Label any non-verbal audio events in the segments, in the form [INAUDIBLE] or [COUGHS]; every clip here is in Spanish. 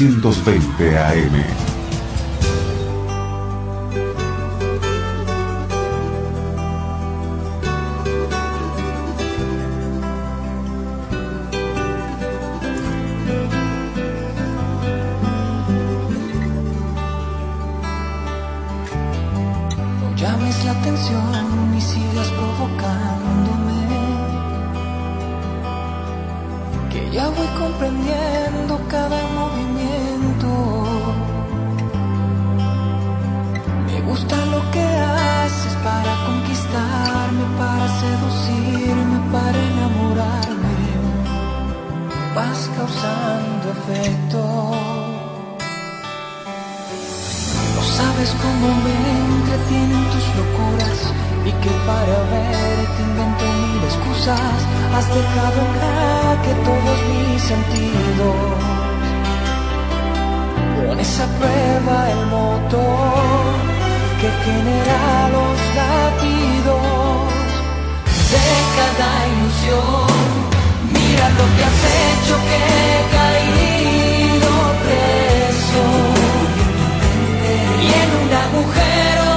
620 AM. has dejado en jaque todos mis sentidos. Pones a prueba el motor que genera los latidos de cada ilusión. Mira lo que has hecho que he caído preso y en un agujero.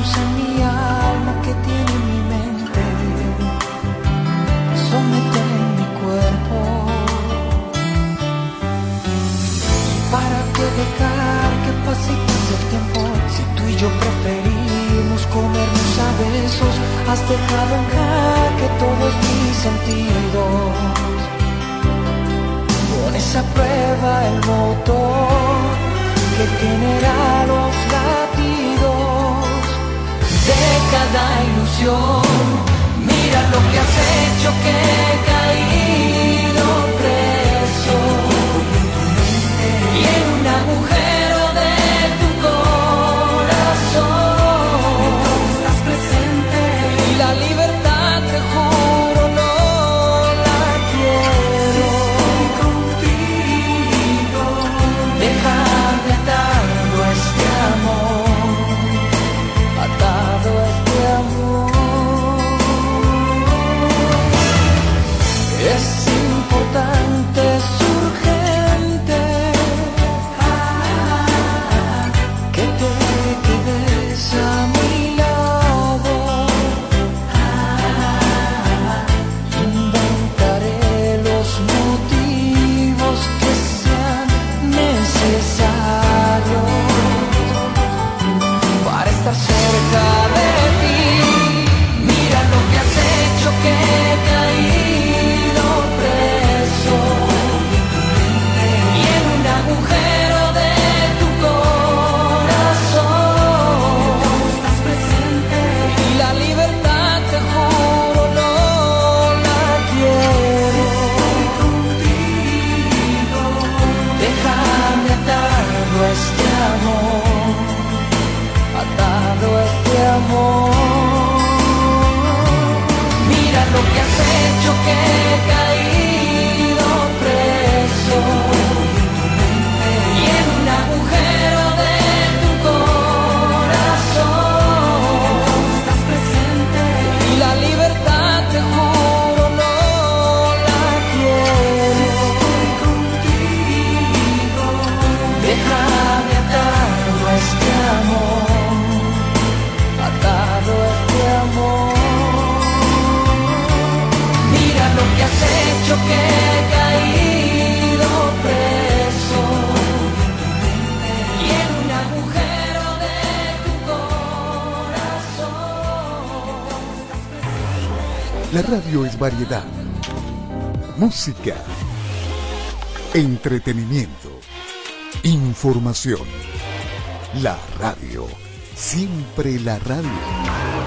luz en mi alma que tiene mi mente, somete en mi cuerpo. ¿Para qué dejar que pase y el tiempo? Si tú y yo preferimos comernos a besos, has dejado en jaque todos mis sentidos pones a prueba el motor que genera los latidos cada ilusión. Mira lo que has hecho que he caído preso. Y en una mujer. música, entretenimiento, información. La radio, siempre la radio.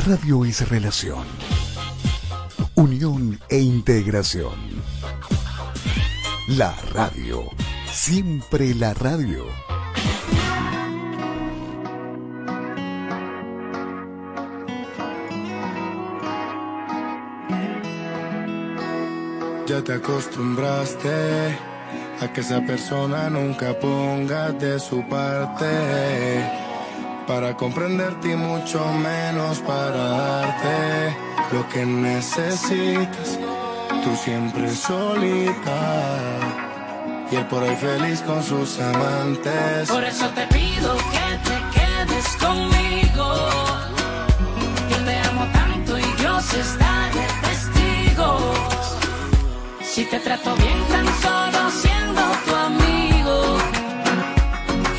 Radio es relación, unión e integración. La radio, siempre la radio. Ya te acostumbraste a que esa persona nunca ponga de su parte para comprenderte y mucho menos para darte lo que necesitas. Tú siempre solita y él por ahí feliz con sus amantes. Por eso te pido que te quedes conmigo. Yo te amo tanto y Dios está de testigo. Si te trato bien tan solo siendo tu amigo.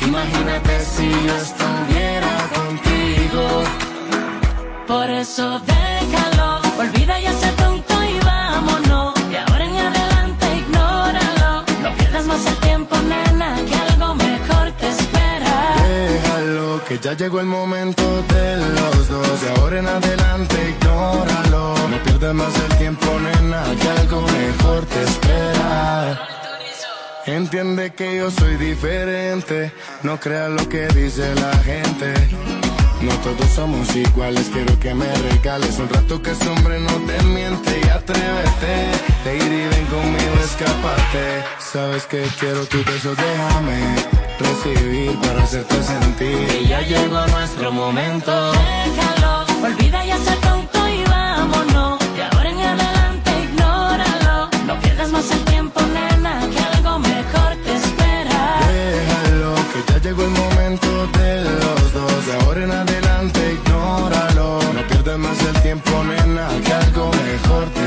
Imagínate si yo estuviera por eso déjalo, olvida ya ese tonto y vámonos. De ahora en adelante ignóralo. No pierdas más el tiempo, nena, que algo mejor te espera. Déjalo, que ya llegó el momento de los dos. De ahora en adelante ignóralo. No pierdas más el tiempo, nena, que algo mejor te espera. Entiende que yo soy diferente, no creas lo que dice la gente. No todos somos iguales, quiero que me regales un rato que ese hombre no te miente y atrévete. Te ir y ven conmigo, escapate. Sabes que quiero tu beso, déjame recibir para hacerte sentir. Y ya llegó nuestro momento. Déjalo, olvida ya ser tonto y vámonos. De ahora en adelante, ignóralo. No pierdas más el tiempo, nena, que algo mejor te espera. Déjalo, que ya llegó el momento de dos. De ahora en adelante, ignóralo. No pierdas más el tiempo, nena, que algo mejor te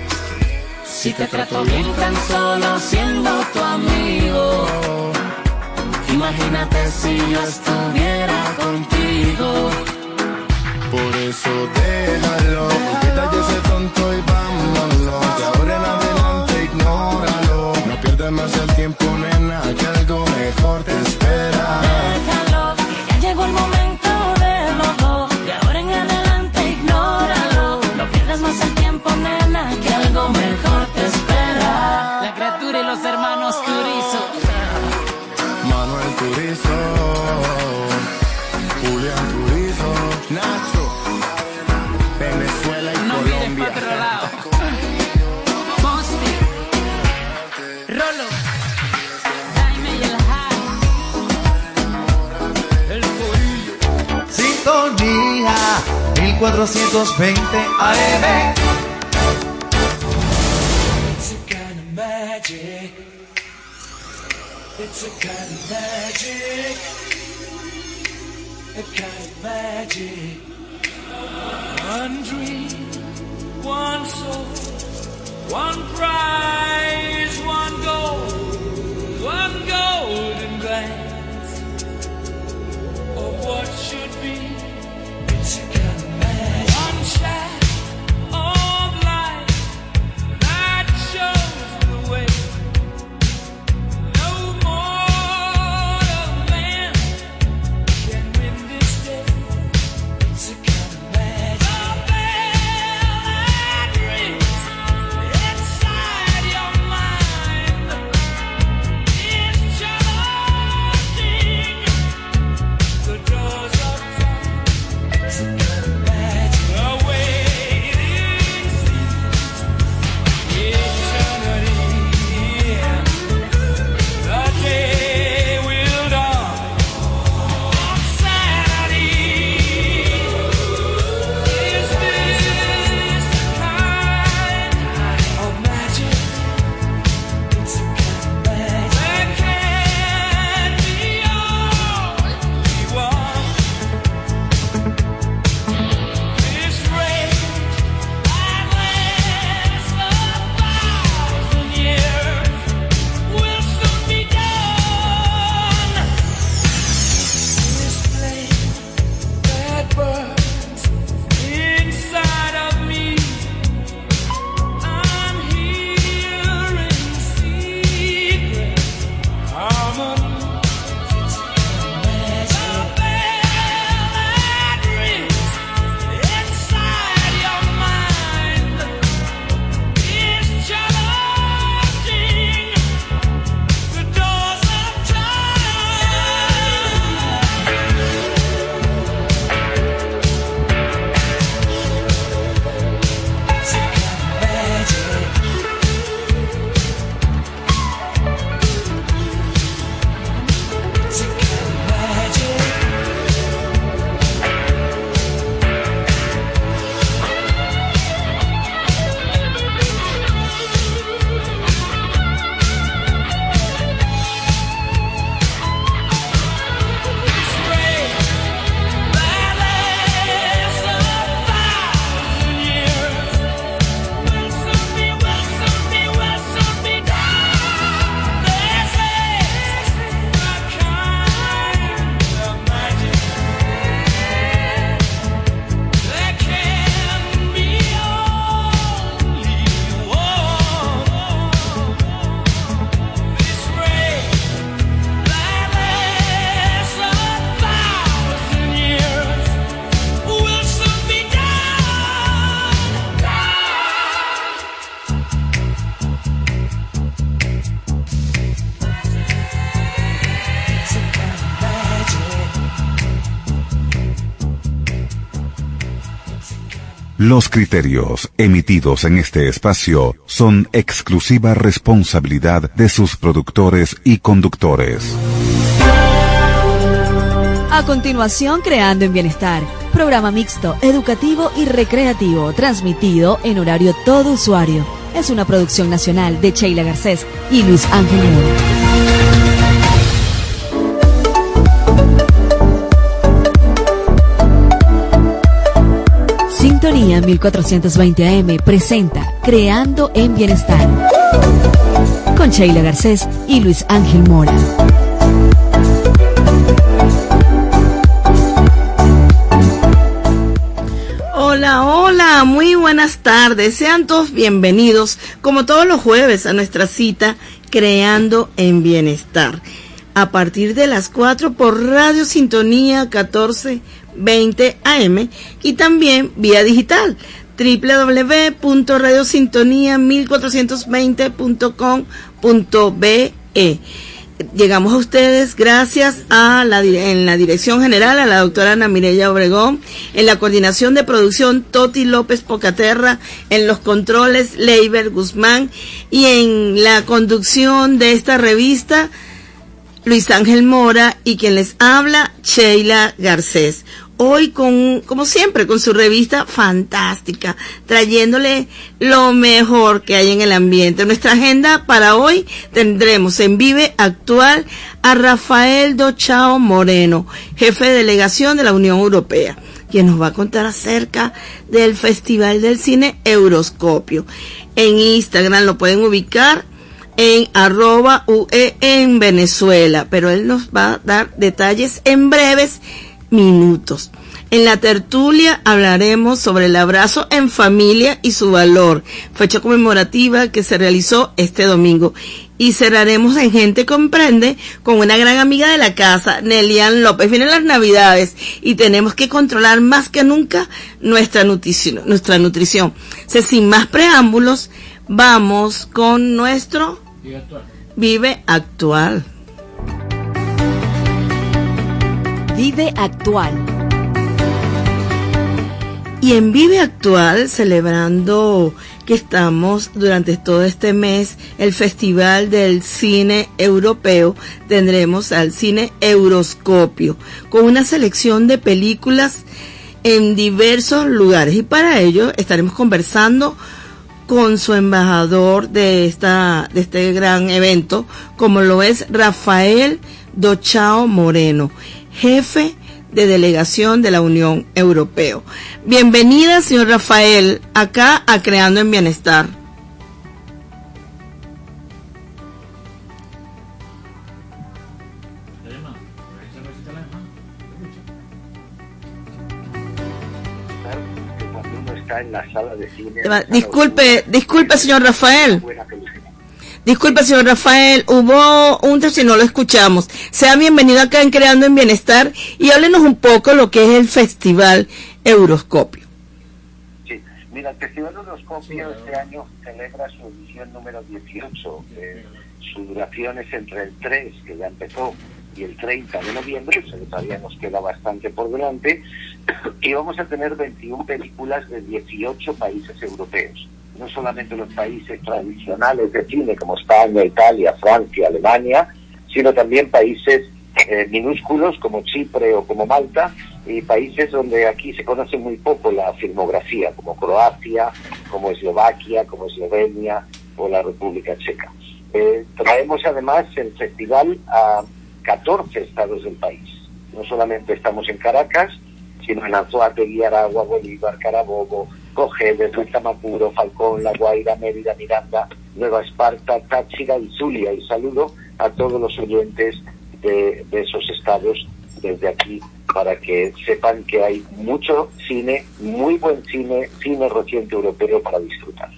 Si te trato bien tan solo siendo tu amigo. Imagínate si yo estuviera contigo. Por eso déjalo, ya ese tonto y vámonos. De ahora en adelante ignóralo. No pierdas más el tiempo, nena, que algo mejor te Sintonía 1420 AM. It's a kind of magic. It's. A kind of magic. One dream, one soul, one prize, one goal, one golden glance of what should be shine. Los criterios emitidos en este espacio son exclusiva responsabilidad de sus productores y conductores. A continuación, Creando en Bienestar, programa mixto, educativo y recreativo, transmitido en horario todo usuario. Es una producción nacional de Sheila Garcés y Luis Ángel. Sintonía 1420 AM presenta Creando en Bienestar con Sheila Garcés y Luis Ángel Mora. Hola, hola, muy buenas tardes. Sean todos bienvenidos, como todos los jueves, a nuestra cita Creando en Bienestar. A partir de las 4 por Radio Sintonía 1420 AM y también vía digital www.radiosintonía1420.com.be llegamos a ustedes gracias a la, en la dirección general a la doctora Ana Mireya Obregón, en la coordinación de producción Toti López Pocaterra, en los controles Leiber Guzmán y en la conducción de esta revista Luis Ángel Mora y quien les habla Sheila Garcés hoy con, como siempre, con su revista fantástica, trayéndole lo mejor que hay en el ambiente. Nuestra agenda para hoy tendremos en Vive Actual a Rafael Dochao Moreno, jefe de delegación de la Unión Europea, quien nos va a contar acerca del Festival del Cine Euroscopio. En Instagram lo pueden ubicar en arroba UE en Venezuela, pero él nos va a dar detalles en breves minutos. En la tertulia hablaremos sobre el abrazo en familia y su valor, fecha conmemorativa que se realizó este domingo. Y cerraremos en Gente Comprende con una gran amiga de la casa, Nelian López. Vienen las navidades y tenemos que controlar más que nunca nuestra nutrición. Nuestra nutrición. Sin más preámbulos, vamos con nuestro Vive actual. Vive Actual. Vive Actual. Y en Vive Actual, celebrando que estamos durante todo este mes, el Festival del Cine Europeo, tendremos al Cine Euroscopio, con una selección de películas en diversos lugares. Y para ello estaremos conversando con su embajador de esta, de este gran evento, como lo es Rafael Dochao Moreno, jefe de delegación de la Unión Europea. Bienvenida, señor Rafael, acá a Creando en Bienestar. en la sala de cine. Disculpe, disculpe, señor Rafael. Disculpe, señor Rafael, hubo un si no lo escuchamos. Sea bienvenido acá en Creando en Bienestar y háblenos un poco lo que es el Festival Euroscopio. Sí, mira, el Festival Euroscopio este año celebra su edición número 18. Eh, su duración es entre el 3, que ya empezó, y el 30 de noviembre, o sea que todavía nos queda bastante por delante, [COUGHS] y vamos a tener 21 películas de 18 países europeos. No solamente los países tradicionales de cine como España, Italia, Francia, Alemania, sino también países eh, minúsculos como Chipre o como Malta y países donde aquí se conoce muy poco la filmografía, como Croacia, como Eslovaquia, como Eslovenia o la República Checa. Eh, traemos además el festival a 14 estados del país. No solamente estamos en Caracas, sino en Anzoátegui, Aragua, Bolívar, Carabobo, Cojedes, Tamapuro, Falcón, La Guaira, Mérida, Miranda, Nueva Esparta, Táchira y Zulia. Y saludo a todos los oyentes de, de esos estados desde aquí para que sepan que hay mucho cine, muy buen cine, cine reciente europeo para disfrutar.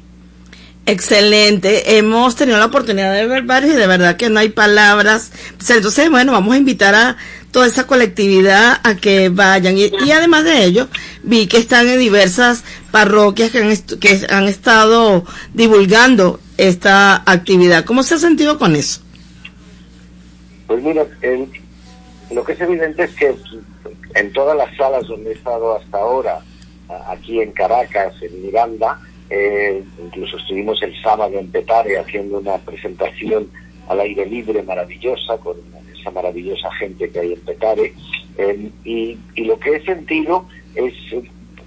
Excelente, hemos tenido la oportunidad de ver varios y de verdad que no hay palabras. Pues entonces, bueno, vamos a invitar a toda esa colectividad a que vayan. Y, además de ello, vi que están en diversas parroquias que han, que han estado divulgando esta actividad. ¿Cómo se ha sentido con eso? Pues mira, lo que es evidente es que en todas las salas donde he estado hasta ahora, aquí en Caracas, en Miranda, eh, incluso estuvimos el sábado en Petare haciendo una presentación al aire libre maravillosa con esa maravillosa gente que hay en Petare. Eh, y, lo que he sentido es,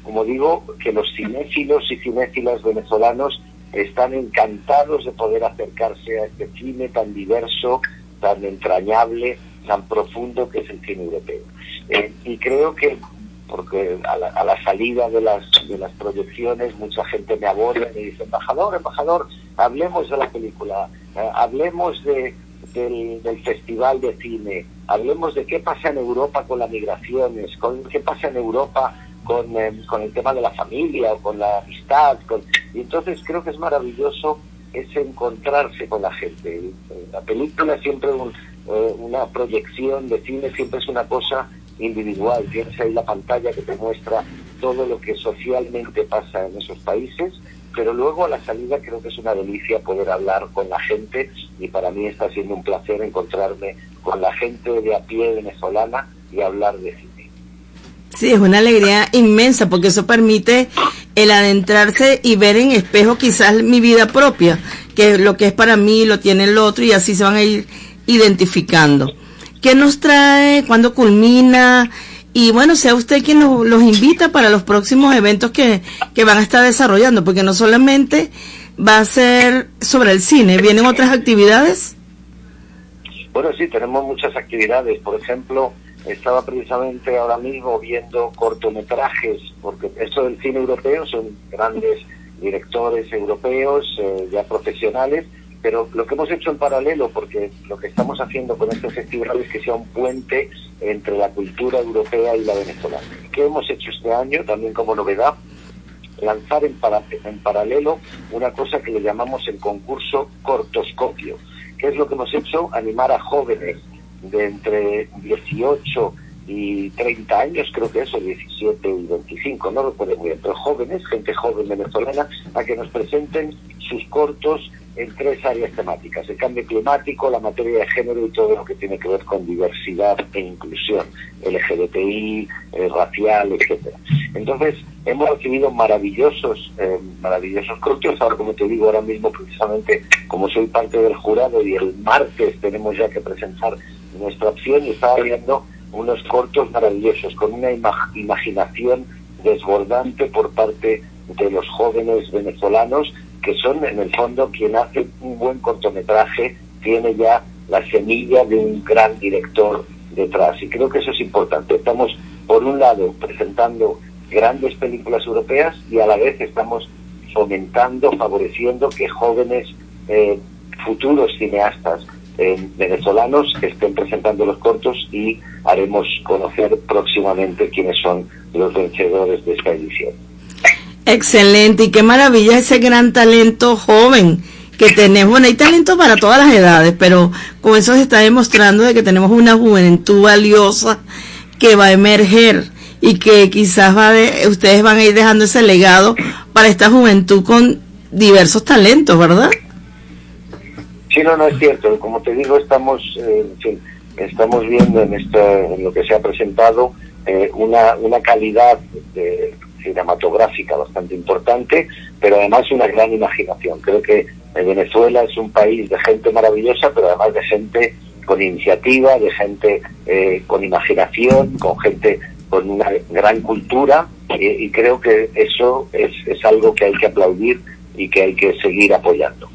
como digo, que los cinéfilos y cinéfilas venezolanos están encantados de poder acercarse a este cine tan diverso, tan entrañable, tan profundo que es el cine europeo. Eh, y creo que porque a la, a la salida de las, de las proyecciones mucha gente me aborda y me dice, embajador, embajador, hablemos de la película, eh, hablemos de, del, festival de cine, hablemos de qué pasa en Europa con las migraciones, con qué pasa en Europa con, eh, con el tema de la familia o con la amistad. Con... Y entonces creo que es maravilloso ese encontrarse con la gente. La película siempre un, eh, una proyección de cine siempre es una cosa individual. Tienes ahí la pantalla que te muestra todo lo que socialmente pasa en esos países, pero luego a la salida creo que es una delicia poder hablar con la gente y para mí está siendo un placer encontrarme con la gente de a pie venezolana y hablar de cine. Sí, es una alegría inmensa porque eso permite el adentrarse y ver en espejo quizás mi vida propia, que lo que es para mí lo tiene el otro y así se van a ir identificando. ¿Qué nos trae? ¿Cuándo culmina? Y bueno, sea usted quien nos, los invita para los próximos eventos que, que van a estar desarrollando, porque no solamente va a ser sobre el cine, vienen otras actividades. Bueno, sí, tenemos muchas actividades. Por ejemplo, estaba precisamente ahora mismo viendo cortometrajes, porque esto del cine europeo son grandes directores europeos, eh, ya profesionales, pero lo que hemos hecho en paralelo, porque lo que estamos haciendo con este festival es que sea un puente entre la cultura europea y la venezolana. ¿Qué hemos hecho este año también como novedad? lanzar en, para- en paralelo una cosa que le llamamos el concurso cortoscopio. ¿Qué es lo que hemos hecho? Animar a jóvenes de entre 18 y 30 años, creo que eso, 17 y 25, no recuerdo muy bien, pero jóvenes, gente joven venezolana, a que nos presenten sus cortos en tres áreas temáticas, el cambio climático, la materia de género y todo lo que tiene que ver con diversidad e inclusión, LGBTI, eh, racial, etcétera. Entonces, hemos recibido maravillosos, eh, maravillosos cortos, ahora como te digo, ahora mismo precisamente como soy parte del jurado y el martes tenemos ya que presentar nuestra opción y estaba viendo unos cortos maravillosos, con una ima- imaginación desbordante por parte de los jóvenes venezolanos, que son en el fondo quien hace un buen cortometraje, tiene ya la semilla de un gran director detrás. Y creo que eso es importante. Estamos, por un lado, presentando grandes películas europeas y a la vez estamos fomentando, favoreciendo que jóvenes eh, futuros cineastas eh, venezolanos estén presentando los cortos y haremos conocer próximamente quiénes son los vencedores de esta edición. Excelente, y qué maravilla ese gran talento joven que tenemos. Bueno, hay talento para todas las edades, pero con eso se está demostrando de que tenemos una juventud valiosa que va a emerger y que quizás va de, ustedes van a ir dejando ese legado para esta juventud con diversos talentos, ¿verdad? Sí, no, no es cierto. Como te digo, estamos, eh, estamos viendo en, esto, en lo que se ha presentado eh, una, una calidad de- cinematográfica bastante importante, pero además una gran imaginación. Creo que eh, Venezuela es un país de gente maravillosa, pero además de gente con iniciativa, de gente eh, con imaginación, con gente con una gran cultura, eh, y creo que eso es, es algo que hay que aplaudir y que hay que seguir apoyando.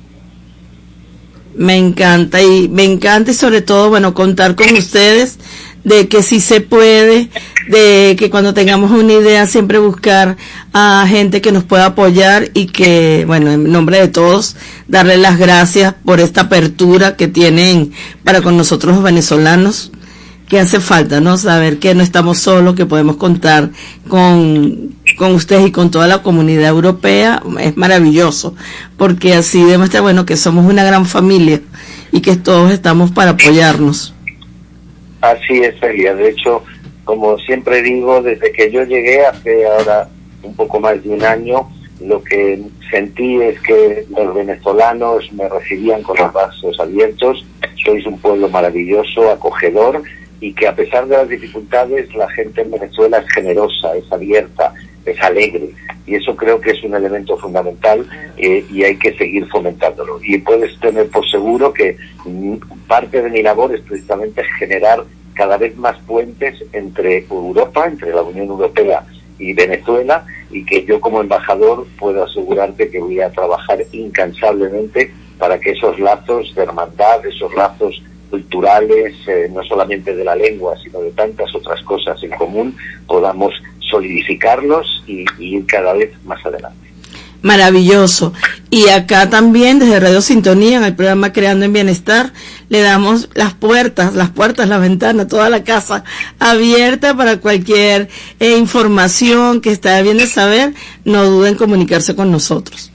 Me encanta y me encanta y sobre todo, bueno, contar con ustedes de que sí se puede, de que cuando tengamos una idea siempre buscar a gente que nos pueda apoyar y que, bueno, en nombre de todos, darle las gracias por esta apertura que tienen para con nosotros los venezolanos, que hace falta, ¿no? Saber que no estamos solos, que podemos contar con, con ustedes y con toda la comunidad europea, es maravilloso, porque así demuestra, bueno, que somos una gran familia y que todos estamos para apoyarnos. Así es, Celia. De hecho, como siempre digo, desde que yo llegué hace ahora un poco más de un año, lo que sentí es que los venezolanos me recibían con los brazos abiertos. Sois un pueblo maravilloso, acogedor y que a pesar de las dificultades, la gente en Venezuela es generosa, es abierta, es alegre. Y eso creo que es un elemento fundamental eh, y hay que seguir fomentándolo. Y puedes tener por seguro que mm, parte de mi labor es precisamente generar cada vez más puentes entre Europa, entre la Unión Europea y Venezuela, y que yo como embajador puedo asegurarte que voy a trabajar incansablemente para que esos lazos de hermandad, esos lazos culturales, eh, no solamente de la lengua, sino de tantas otras cosas en común, podamos solidificarlos y, y ir cada vez más adelante. Maravilloso. Y acá también, desde Radio Sintonía, en el programa Creando en Bienestar, le damos las puertas, las puertas, las ventanas, toda la casa abierta para cualquier eh, información que está bien de saber. No duden en comunicarse con nosotros.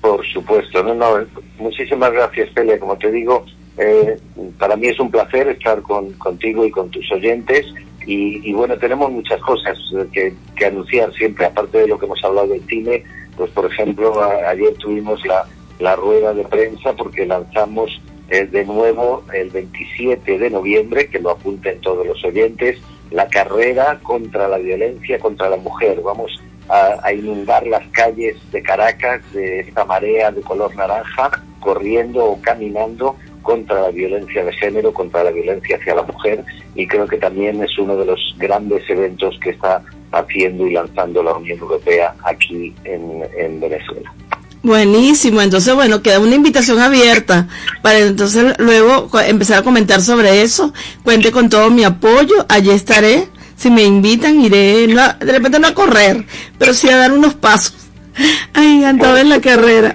Por supuesto, no, no, muchísimas gracias, Pele. Como te digo, eh, para mí es un placer estar con, contigo y con tus oyentes. Y, y bueno, tenemos muchas cosas que, que anunciar siempre, aparte de lo que hemos hablado del cine. Pues, por ejemplo, ayer tuvimos la, la rueda de prensa porque lanzamos eh, de nuevo el 27 de noviembre, que lo apunten todos los oyentes, la carrera contra la violencia contra la mujer. Vamos a, a inundar las calles de Caracas de esta marea de color naranja, corriendo o caminando contra la violencia de género, contra la violencia hacia la mujer y creo que también es uno de los grandes eventos que está haciendo y lanzando la Unión Europea aquí en, en Venezuela. Buenísimo, entonces bueno, queda una invitación abierta para entonces luego empezar a comentar sobre eso. Cuente con todo mi apoyo, allí estaré. Si me invitan, iré, no de repente no a correr, pero sí a dar unos pasos. Ay, andaba en la carrera.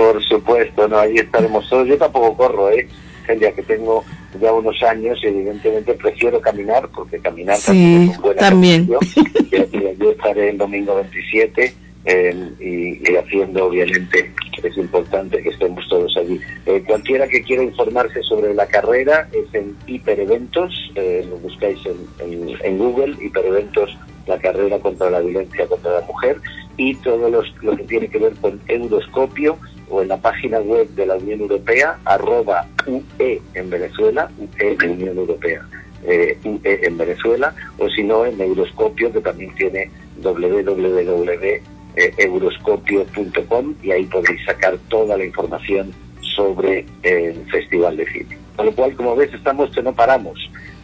Por supuesto, no, ahí estaremos todos. Yo tampoco corro, ¿eh? Celia, que tengo ya unos años y evidentemente prefiero caminar porque caminar Sí, también es un buen también. ejercicio. [LAUGHS] Y- y Yo estaré el domingo 27 eh, y, y haciendo, obviamente, es importante que estemos todos allí. Eh, cualquiera que quiera informarse sobre la carrera es en Hipereventos, eh, lo buscáis en, en- en Google, Hipereventos, la carrera contra la violencia contra la mujer, y todo los, lo que tiene que ver con Euroscopio o en la página web de la Unión Europea, arroba UE en Venezuela, UE Unión Europea, eh, UE en Venezuela, o si no en Euroscopio, que también tiene www.euroscopio.com y ahí podéis sacar toda la información sobre eh, el Festival de Cine. Con lo cual, como ves, estamos que no paramos,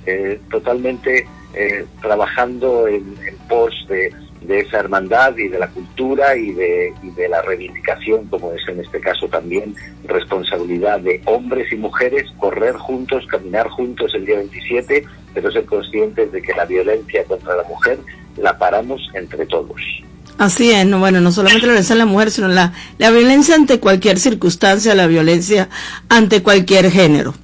eh, totalmente eh, trabajando en, en pos de, de esa hermandad y de la cultura y de, y de la reivindicación, como es en este caso también responsabilidad de hombres y mujeres, correr juntos, caminar juntos el día 27, pero ser conscientes de que la violencia contra la mujer la paramos entre todos. Así es, no, bueno, no solamente la violencia en la mujer, sino la, la violencia ante cualquier circunstancia, la violencia ante cualquier género.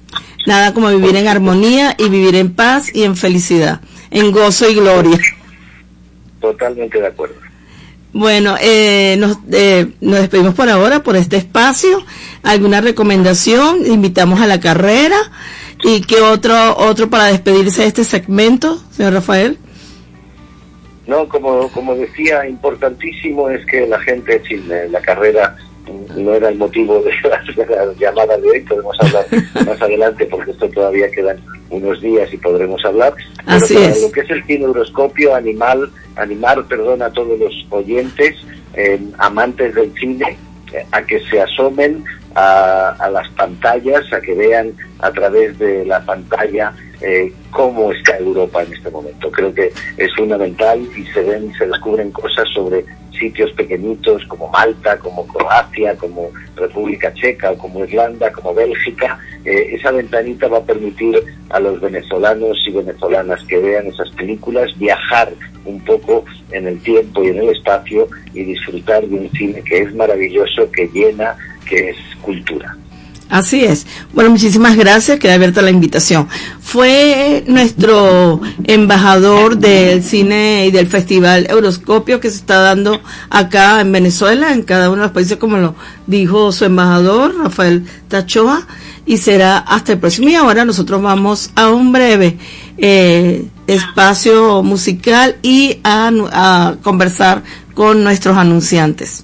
Nada como vivir en armonía y vivir en paz y en felicidad, en gozo y gloria. Totalmente de acuerdo. Bueno, eh, nos, eh, nos despedimos por ahora por este espacio. ¿Alguna recomendación? Invitamos a la carrera. ¿Y qué otro, otro para despedirse de este segmento, señor Rafael? No, como, como decía, importantísimo es que la gente, eh, la carrera no era el motivo de [LAUGHS] la, llamada de hoy, podemos hablar [LAUGHS] más adelante porque esto todavía quedan unos días y podremos hablar. Pero Así para es. lo que es el cine Euroscopio, animal, animar perdón, a todos los oyentes, eh, amantes del cine, eh, a que se asomen a, a las pantallas, a que vean a través de la pantalla eh, cómo está Europa en este momento. Creo que es fundamental y se ven, se descubren cosas sobre sitios pequeñitos como Malta, como Croacia, como República Checa, como Irlanda, como Bélgica. Eh, esa ventanita va a permitir a los venezolanos y venezolanas que vean esas películas viajar un poco en el tiempo y en el espacio y disfrutar de un cine que es maravilloso, que llena, que es cultura. Así es. Bueno, muchísimas gracias, queda abierta la invitación. Fue nuestro embajador del cine y del festival Euroscopio que se está dando acá en Venezuela, en cada uno de los países, como lo dijo su embajador, Rafael Tachoa, y será hasta el próximo. Y ahora nosotros vamos a un breve eh, espacio musical y a, conversar con nuestros anunciantes.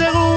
seguro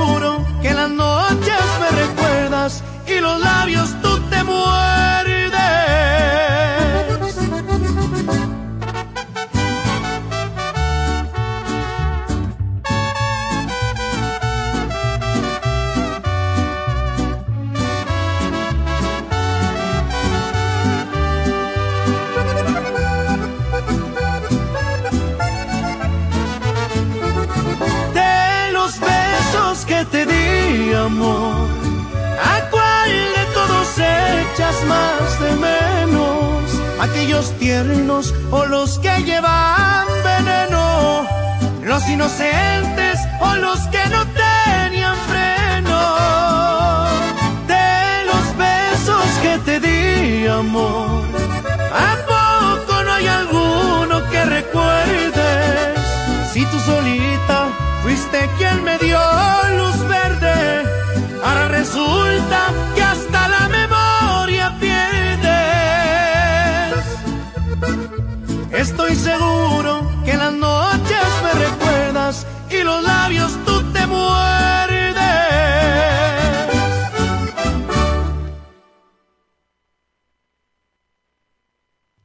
amor. ¿A cuál de todos echas más de menos? ¿Aquellos tiernos o los que llevan veneno? ¿Los inocentes o los que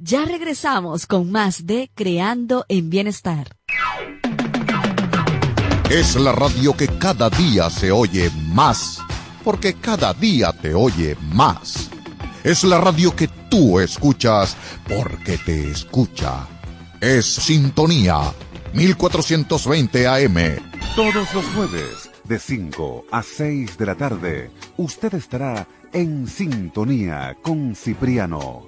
Ya regresamos con más de Creando en Bienestar. Es la radio que cada día se oye más, porque cada día te oye más. Es la radio que tú escuchas porque te escucha. Es Sintonía 1420 AM. Todos los jueves, de 5 a 6 de la tarde, usted estará en sintonía con Cipriano.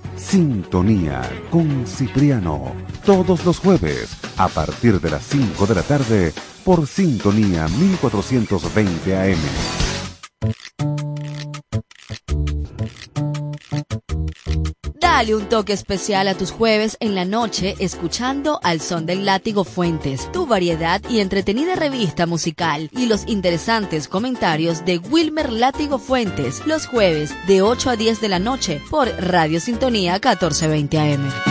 Sintonía con Cipriano, todos los jueves a partir de las 5 de la tarde por Sintonía 1420 AM. Dale un toque especial a tus jueves en la noche escuchando Al Son del Látigo Fuentes, tu variedad y entretenida revista musical y los interesantes comentarios de Wilmer Látigo Fuentes los jueves de 8 a 10 de la noche por Radio Sintonía 1420 AM.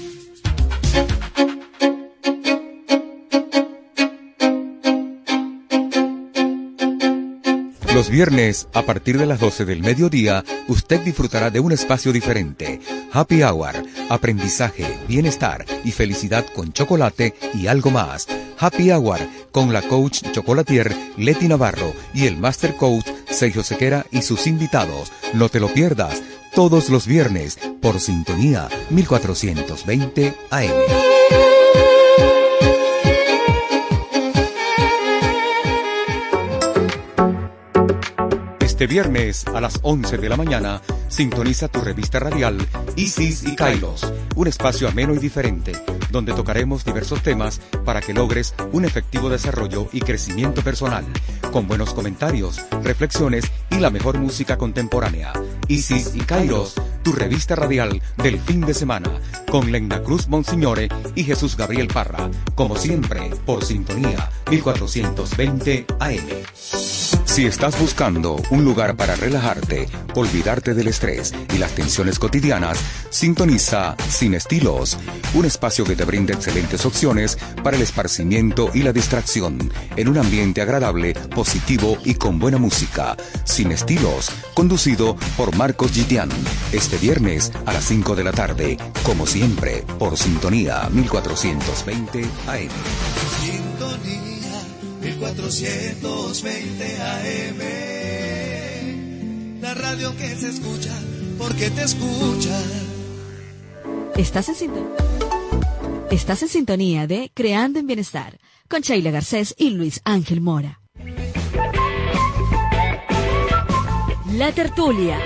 Los viernes, a partir de las 12 del mediodía, usted disfrutará de un espacio diferente. Happy Hour, aprendizaje, bienestar y felicidad con chocolate y algo más. Happy Hour con la coach chocolatier Leti Navarro y el master coach Sergio Sequera y sus invitados. No te lo pierdas todos los viernes por sintonía 1420 AM. Este viernes a las 11 de la mañana sintoniza tu revista radial Isis y Kairos, un espacio ameno y diferente donde tocaremos diversos temas para que logres un efectivo desarrollo y crecimiento personal, con buenos comentarios, reflexiones y la mejor música contemporánea. Isis y Kairos, tu revista radial del fin de semana, con Lena Cruz Monsignore y Jesús Gabriel Parra, como siempre, por sintonía 1420 AM. Si estás buscando un lugar para relajarte, olvidarte del estrés y las tensiones cotidianas, sintoniza Sin Estilos, un espacio que te brinda excelentes opciones para el esparcimiento y la distracción, en un ambiente agradable, positivo y con buena música. Sin Estilos, conducido por Marcos Gitian, este viernes a las 5 de la tarde, como siempre, por Sintonía 1420 AM. Sintonía 1420 AM. La radio que se escucha porque te escucha. Estás en sintonía. Estás en sintonía de Creando en Bienestar con Sheila Garcés y Luis Ángel Mora. La tertulia.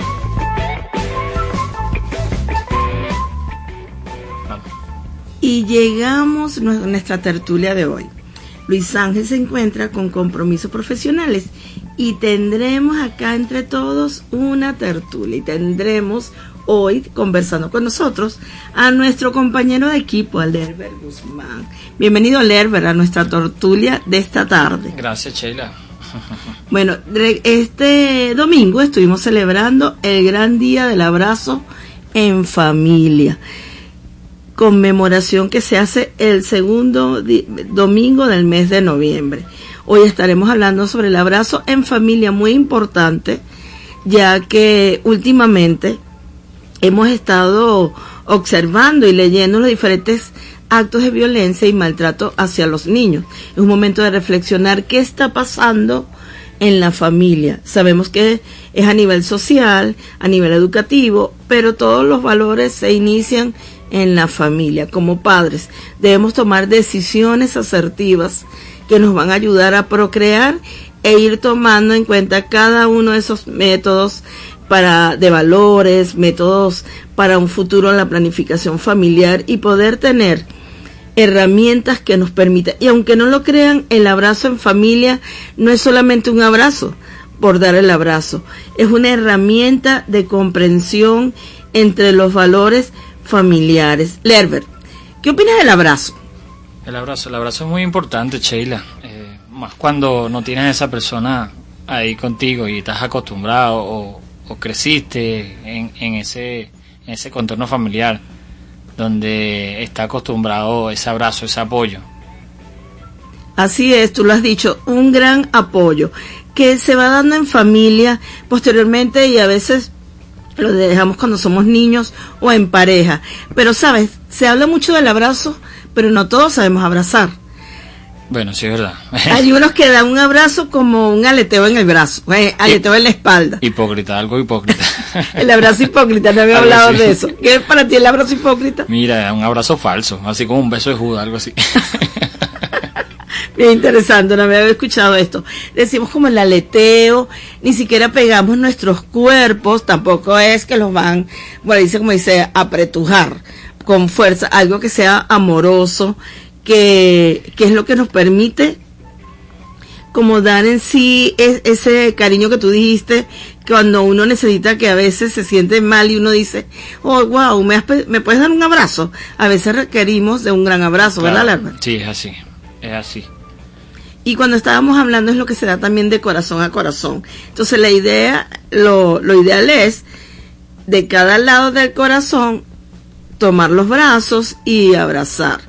Y llegamos a nuestra tertulia de hoy. Luis Ángel se encuentra con compromisos profesionales y tendremos acá entre todos una tertulia y tendremos hoy conversando con nosotros a nuestro compañero de equipo, Lerber Guzmán. Bienvenido, Lerber, a nuestra tertulia de esta tarde. Gracias, Sheila. Bueno, este domingo estuvimos celebrando el gran día del abrazo en familia. Conmemoración que se hace el segundo domingo del mes de noviembre. Hoy estaremos hablando sobre el abrazo en familia, muy importante, ya que últimamente hemos estado observando y leyendo los diferentes actos de violencia y maltrato hacia los niños. Es un momento de reflexionar qué está pasando en la familia. Sabemos que es a nivel social, a nivel educativo, pero todos los valores se inician en la familia. Como padres debemos tomar decisiones asertivas que nos van a ayudar a procrear e ir tomando en cuenta cada uno de esos métodos para de valores, métodos para un futuro en la planificación familiar y poder tener herramientas que nos permitan. Y aunque no lo crean, el abrazo en familia no es solamente un abrazo por dar el abrazo, es una herramienta de comprensión entre los valores familiares. Lerber, ¿qué opinas del abrazo? El abrazo, el abrazo es muy importante, Sheila. Eh, más cuando no tienes a esa persona ahí contigo y estás acostumbrado o, o creciste en, en ese, en ese contorno familiar donde está acostumbrado ese abrazo, ese apoyo. Así es, tú lo has dicho, un gran apoyo que se va dando en familia posteriormente y a veces lo dejamos cuando somos niños o en pareja. Pero sabes, se habla mucho del abrazo, pero no todos sabemos abrazar. Bueno, sí es verdad. [LAUGHS] Hay unos que dan un abrazo como un aleteo en el brazo, eh, aleteo en la espalda. hipócrita, algo hipócrita. [LAUGHS] El abrazo hipócrita, no había hablado de eso. ¿Qué es para ti el abrazo hipócrita? Mira, un abrazo falso, así como un beso de Judas, algo así. [LAUGHS] Bien interesante, no había escuchado esto. Decimos como el aleteo, ni siquiera pegamos nuestros cuerpos, tampoco es que los van, bueno, dice como dice, apretujar con fuerza, algo que sea amoroso, que, que es lo que nos permite como dar en sí es- ese cariño que tú dijiste, cuando uno necesita que a veces se siente mal y uno dice, oh, wow, ¿me, has ¿me puedes dar un abrazo? A veces requerimos de un gran abrazo, ¿verdad. Lerber? Sí, es así, es así. Y cuando estábamos hablando es lo que se da también de corazón a corazón. Entonces la idea, lo, lo ideal es de cada lado del corazón tomar los brazos y abrazar.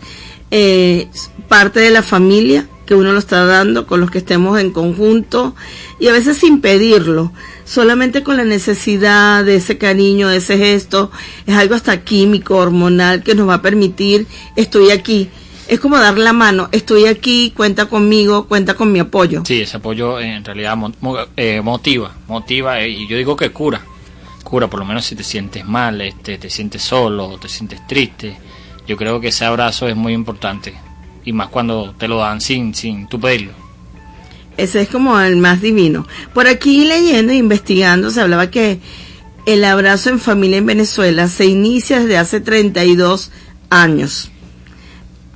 Eh, parte de la familia que uno lo está dando, con los que estemos en conjunto y a veces sin pedirlo, solamente con la necesidad de ese cariño, de ese gesto, es algo hasta químico, hormonal que nos va a permitir, estoy aquí. Es como dar la mano, estoy aquí, cuenta conmigo, cuenta con mi apoyo. Sí, ese apoyo en realidad eh, motiva, motiva eh, y yo digo que cura, cura por lo menos si te sientes mal, este, te sientes solo, te sientes triste. Yo creo que ese abrazo es muy importante y más cuando te lo dan sin, sin tú pedirlo. Ese es como el más divino. Por aquí leyendo e investigando se hablaba que el abrazo en familia en Venezuela se inicia desde hace 32 años,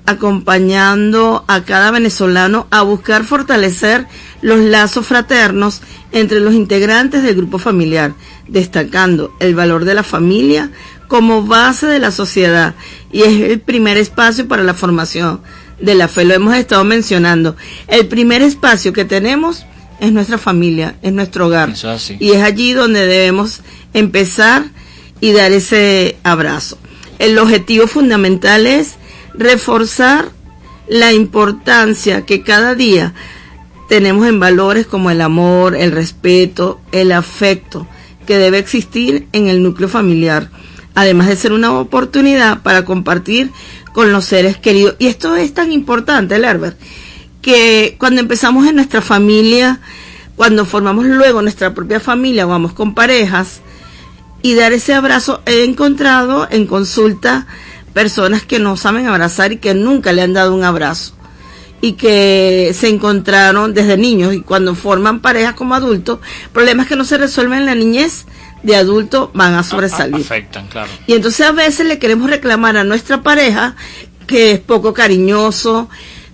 acompañando a cada venezolano a buscar fortalecer los lazos fraternos entre los integrantes del grupo familiar, destacando el valor de la familia como base de la sociedad y es el primer espacio para la formación de la fe. Lo hemos estado mencionando. El primer espacio que tenemos es nuestra familia, es nuestro hogar. Eso es así. Y es allí donde debemos empezar y dar ese abrazo. El objetivo fundamental es reforzar la importancia que cada día tenemos en valores como el amor, el respeto, el afecto que debe existir en el núcleo familiar, además de ser una oportunidad para compartir con los seres queridos. Y esto es tan importante, Herbert, que cuando empezamos en nuestra familia, cuando formamos luego nuestra propia familia, vamos con parejas, y dar ese abrazo, he encontrado en consulta personas que no saben abrazar y que nunca le han dado un abrazo y que se encontraron desde niños y cuando forman parejas como adultos, problemas que no se resuelven en la niñez de adulto van a sobresalir. Afectan, claro. Y entonces a veces le queremos reclamar a nuestra pareja que es poco cariñoso,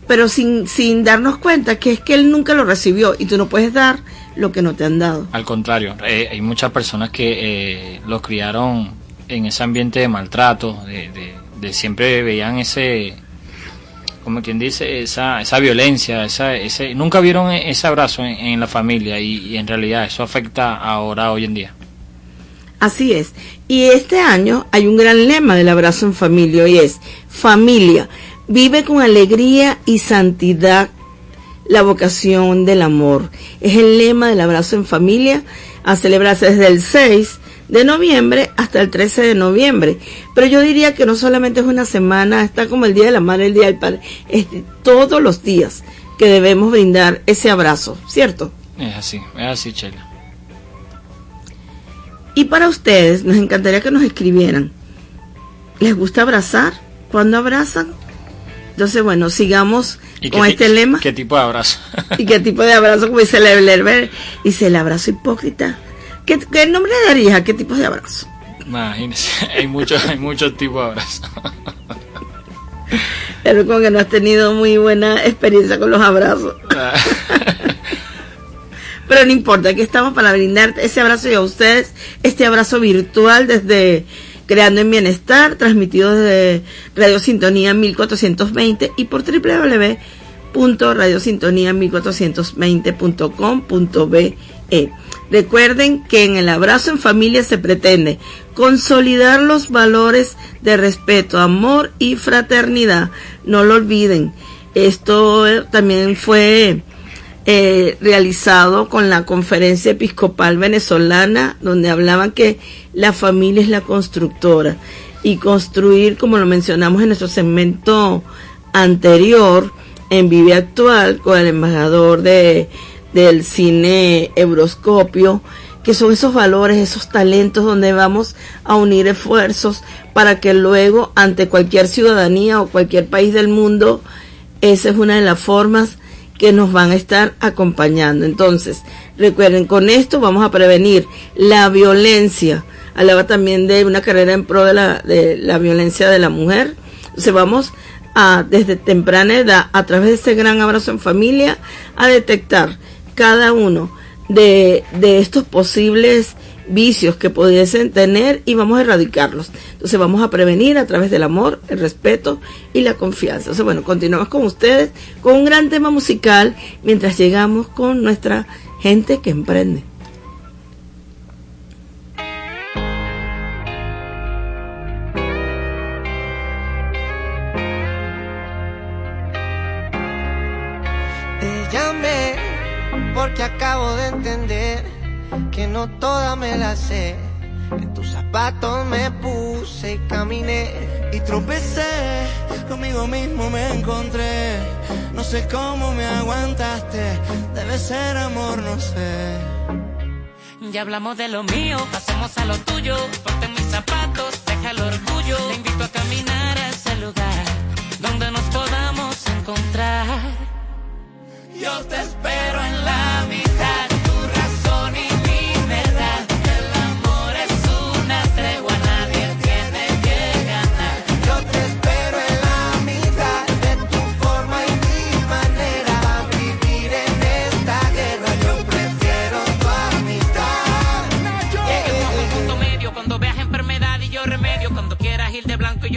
pero sin, sin darnos cuenta que es que él nunca lo recibió y tú no puedes dar lo que no te han dado. Al contrario, eh, hay muchas personas que eh, los criaron en ese ambiente de maltrato, de, de, de siempre veían ese, como quien dice, esa, esa violencia, esa, ese, nunca vieron ese abrazo en, en la familia y, y en realidad eso afecta ahora, hoy en día. Así es. Y este año hay un gran lema del abrazo en familia y es familia, vive con alegría y santidad la vocación del amor. Es el lema del abrazo en familia a celebrarse desde el 6 de noviembre hasta el 13 de noviembre. Pero yo diría que no solamente es una semana, está como el Día de la Madre, el Día del Padre, es todos los días que debemos brindar ese abrazo, ¿cierto? Es así, es así, Chela. Y para ustedes, nos encantaría que nos escribieran. ¿Les gusta abrazar? ¿Cuándo abrazan? Entonces, bueno, sigamos ¿Y con este lema. ¿Qué tipo de abrazo? [LAUGHS] ¿Y qué tipo de abrazo? Como dice Lerber, dice el abrazo hipócrita. ¿Qué, qué nombre le darías a qué tipo de abrazo? Imagínese, [LAUGHS] hay muchos, hay muchos tipos de abrazo. Pero como que no has tenido muy buena experiencia con los abrazos. [LAUGHS] Pero no importa, aquí estamos para brindar ese abrazo y a ustedes este abrazo virtual desde Creando en Bienestar, transmitido desde Radio Sintonía 1420 y por www.radiosintonía1420.com.be. Recuerden que en el abrazo en familia se pretende consolidar los valores de respeto, amor y fraternidad. No lo olviden. Esto también fue eh, realizado con la conferencia episcopal venezolana, donde hablaban que la familia es la constructora y construir, como lo mencionamos en nuestro segmento anterior, en Vive Actual, con el embajador de, del cine Euroscopio, que son esos valores, esos talentos donde vamos a unir esfuerzos para que luego, ante cualquier ciudadanía o cualquier país del mundo, esa es una de las formas que nos van a estar acompañando. Entonces, recuerden, con esto vamos a prevenir la violencia. Hablaba también de una carrera en pro de la, de la violencia de la mujer. Entonces, vamos a, desde temprana edad, a través de este gran abrazo en familia, a detectar cada uno de, de estos posibles vicios que pudiesen tener y vamos a erradicarlos. Entonces vamos a prevenir a través del amor, el respeto y la confianza. Entonces bueno, continuamos con ustedes con un gran tema musical mientras llegamos con nuestra gente que emprende. Que no toda me la sé. En tus zapatos me puse y caminé. Y tropecé, conmigo mismo me encontré. No sé cómo me aguantaste, debe ser amor, no sé. Ya hablamos de lo mío, pasemos a lo tuyo. Ponte mis zapatos, deja el orgullo. Te invito a caminar a ese lugar donde nos podamos encontrar. Yo te espero en la mitad,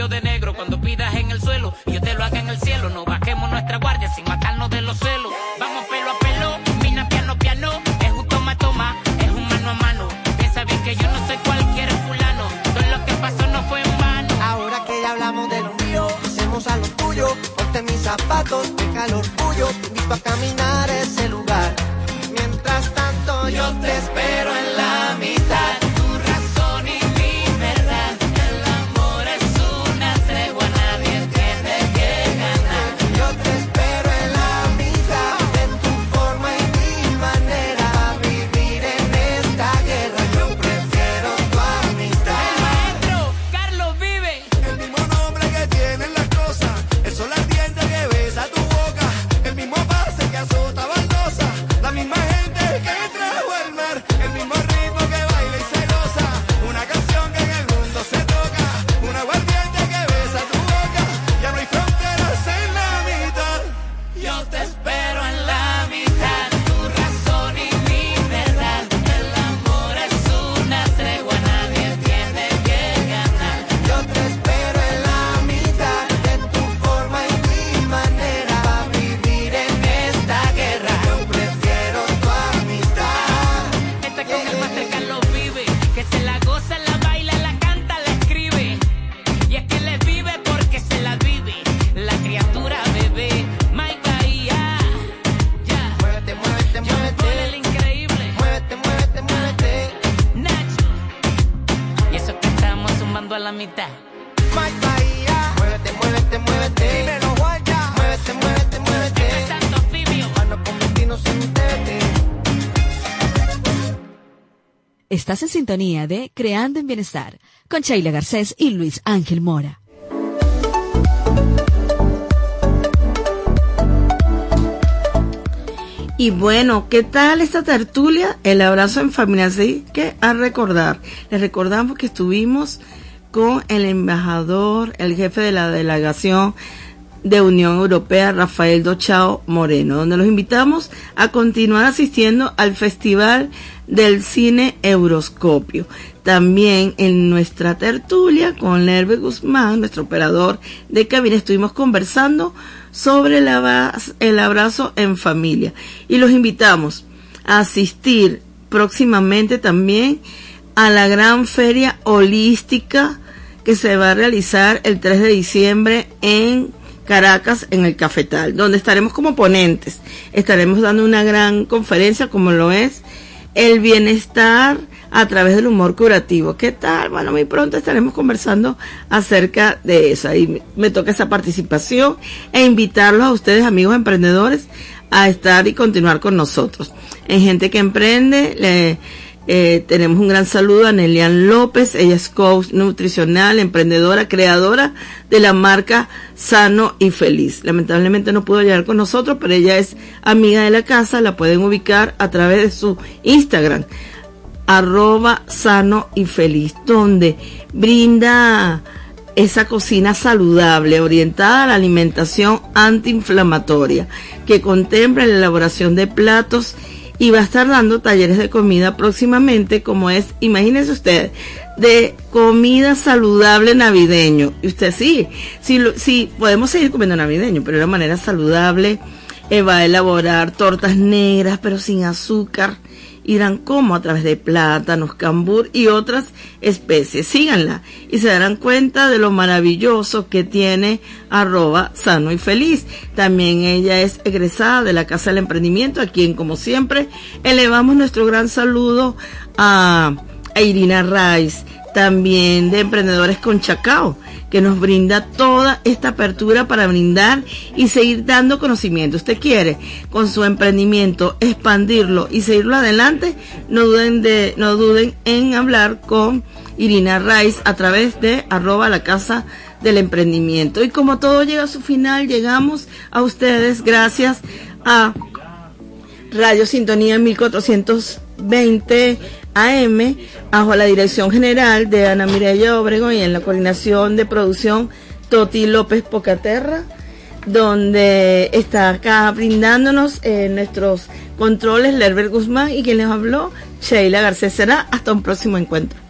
de negro. Cuando pidas en el suelo y yo te lo haga en el cielo. No bajemos nuestra guardia sin matarnos de los celos. Vamos pelo a pelo, mina piano piano. Es un toma toma, es un mano a mano. Piensa bien que yo no soy cualquier fulano. Todo lo que pasó no fue en vano. Ahora que ya hablamos de lo mío, hacemos a lo tuyo. Ponte mis zapatos, deja el orgullo. Te invito a caminar a de Creando en Bienestar con Sheila Garcés y Luis Ángel Mora. Y bueno, ¿qué tal esta tertulia? El abrazo en familia, así que a recordar. Les recordamos que estuvimos con el embajador, el jefe de la delegación de Unión Europea, Rafael Dochao Moreno, donde los invitamos a continuar asistiendo al Festival del Cine Euroscopio. También en nuestra tertulia con Lerbe Guzmán, nuestro operador de cabina, estuvimos conversando sobre el abra- el abrazo en familia. Y los invitamos a asistir próximamente también a la gran feria holística que se va a realizar el 3 de diciembre en Caracas, en el Cafetal, donde estaremos como ponentes. Estaremos dando una gran conferencia como lo es el bienestar a través del humor curativo. ¿Qué tal? Bueno, muy pronto estaremos conversando acerca de eso. Ahí me- toca esa participación e invitarlos a ustedes, amigos emprendedores, a estar y continuar con nosotros. En Gente que Emprende, le, eh, tenemos un gran saludo a Nelian López, ella es coach nutricional, emprendedora, creadora de la marca Sano y Feliz. Lamentablemente no pudo llegar con nosotros, pero ella es amiga de la casa, la pueden ubicar a través de su Instagram, arroba sano y feliz, donde brinda esa cocina saludable orientada a la alimentación antiinflamatoria que contempla la elaboración de platos y va a estar dando talleres de comida próximamente como es, imagínense ustedes, de comida saludable navideño. Y usted sí, sí, sí podemos seguir comiendo navideño, pero de una manera saludable. eh, va a elaborar tortas negras pero sin azúcar irán como a través de plátanos, cambur y otras especies. Síganla y se darán cuenta de lo maravilloso que tiene arroba sano y feliz. También ella es egresada de la Casa del Emprendimiento, a quien como siempre elevamos nuestro gran saludo a, a Irina Rice, también de Emprendedores con Chacao que nos brinda toda esta apertura para brindar y seguir dando conocimiento. Usted quiere con su emprendimiento expandirlo y seguirlo adelante, no duden de, no duden en hablar con Irina Rice a través de arroba la casa del emprendimiento. Y como todo llega a su final, llegamos a ustedes gracias a Radio Sintonía 1420 AM, bajo la dirección general de Ana Mireya Obregón y en la coordinación de producción Toti López Pocaterra, donde está acá brindándonos eh, nuestros controles Lerber Guzmán y quien les habló, Sheila Garcés. Será hasta un próximo encuentro.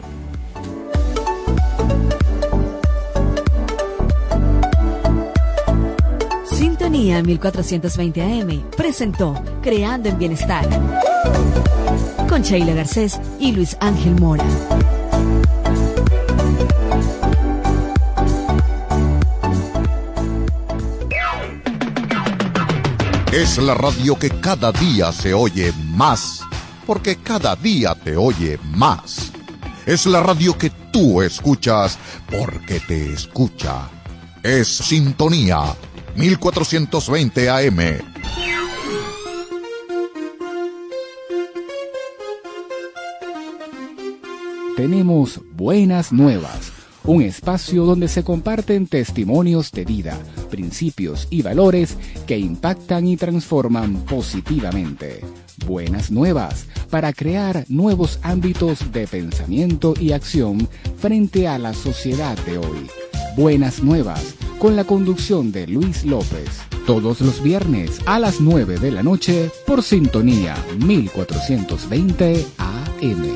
Sintonía 1420 AM presentó Creando en Bienestar con Sheila Garcés y Luis Ángel Mora. Es la radio que cada día se oye más, porque cada día te oye más. Es la radio que tú escuchas, porque te escucha. Es Sintonía 1420 AM. tenemos buenas nuevas, un espacio donde se comparten testimonios de vida, principios y valores que impactan y transforman positivamente. Buenas nuevas para crear nuevos ámbitos de pensamiento y acción frente a la sociedad de hoy. Buenas nuevas con la conducción de Luis López. Todos los viernes a las 9 de la noche por sintonía 1420 AM.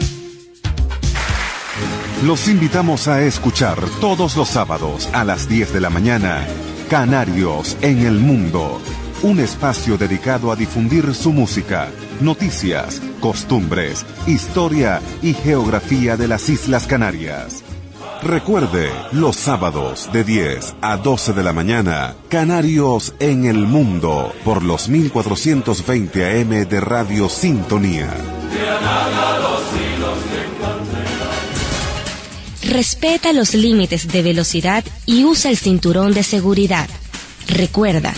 Los invitamos a escuchar todos los sábados a las 10 de la mañana Canarios en el Mundo, un espacio dedicado a difundir su música, noticias, costumbres, historia y geografía de las Islas Canarias. Recuerde, los sábados de 10 a 12 de la mañana, Canarios en el Mundo, por los 1420 AM de Radio Sintonía. Respeta los límites de velocidad y usa el cinturón de seguridad. Recuerda,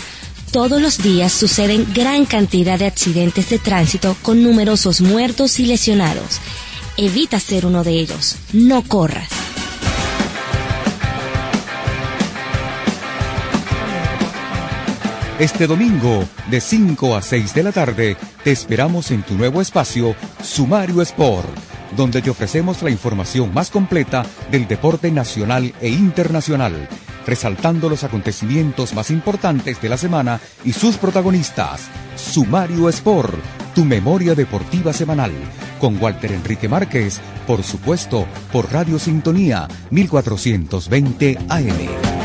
todos los días suceden gran cantidad de accidentes de tránsito con numerosos muertos y lesionados. Evita ser uno de ellos. No corras. Este domingo, de 5 a 6 de la tarde, te esperamos en tu nuevo espacio, Sumario Sport, donde te ofrecemos la información más completa del deporte nacional e internacional, resaltando los acontecimientos más importantes de la semana y sus protagonistas. Sumario Sport, tu memoria deportiva semanal, con Walter Enrique Márquez, por supuesto, por Radio Sintonía 1420 AM.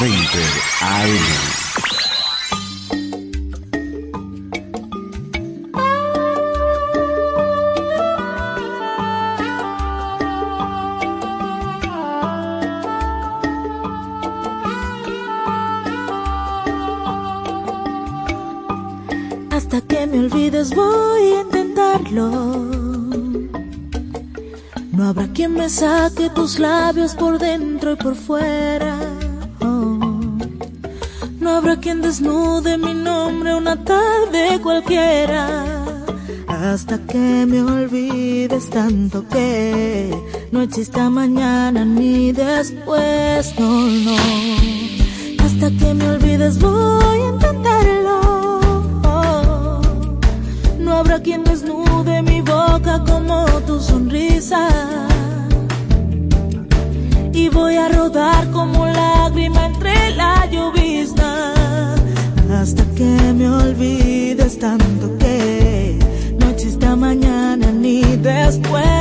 1420 AM. Hasta que me olvides voy a intentarlo. No habrá quien me saque tus labios por dentro y por fuera. Quien desnude mi nombre una tarde cualquiera. Hasta que me olvides tanto que no exista mañana ni después, no, no. Hasta que me olvides voy a intentarlo. No habrá quien desnude mi boca como tu sonrisa. Y voy a rodar como lágrima entre que me olvides tanto que no exista mañana ni después.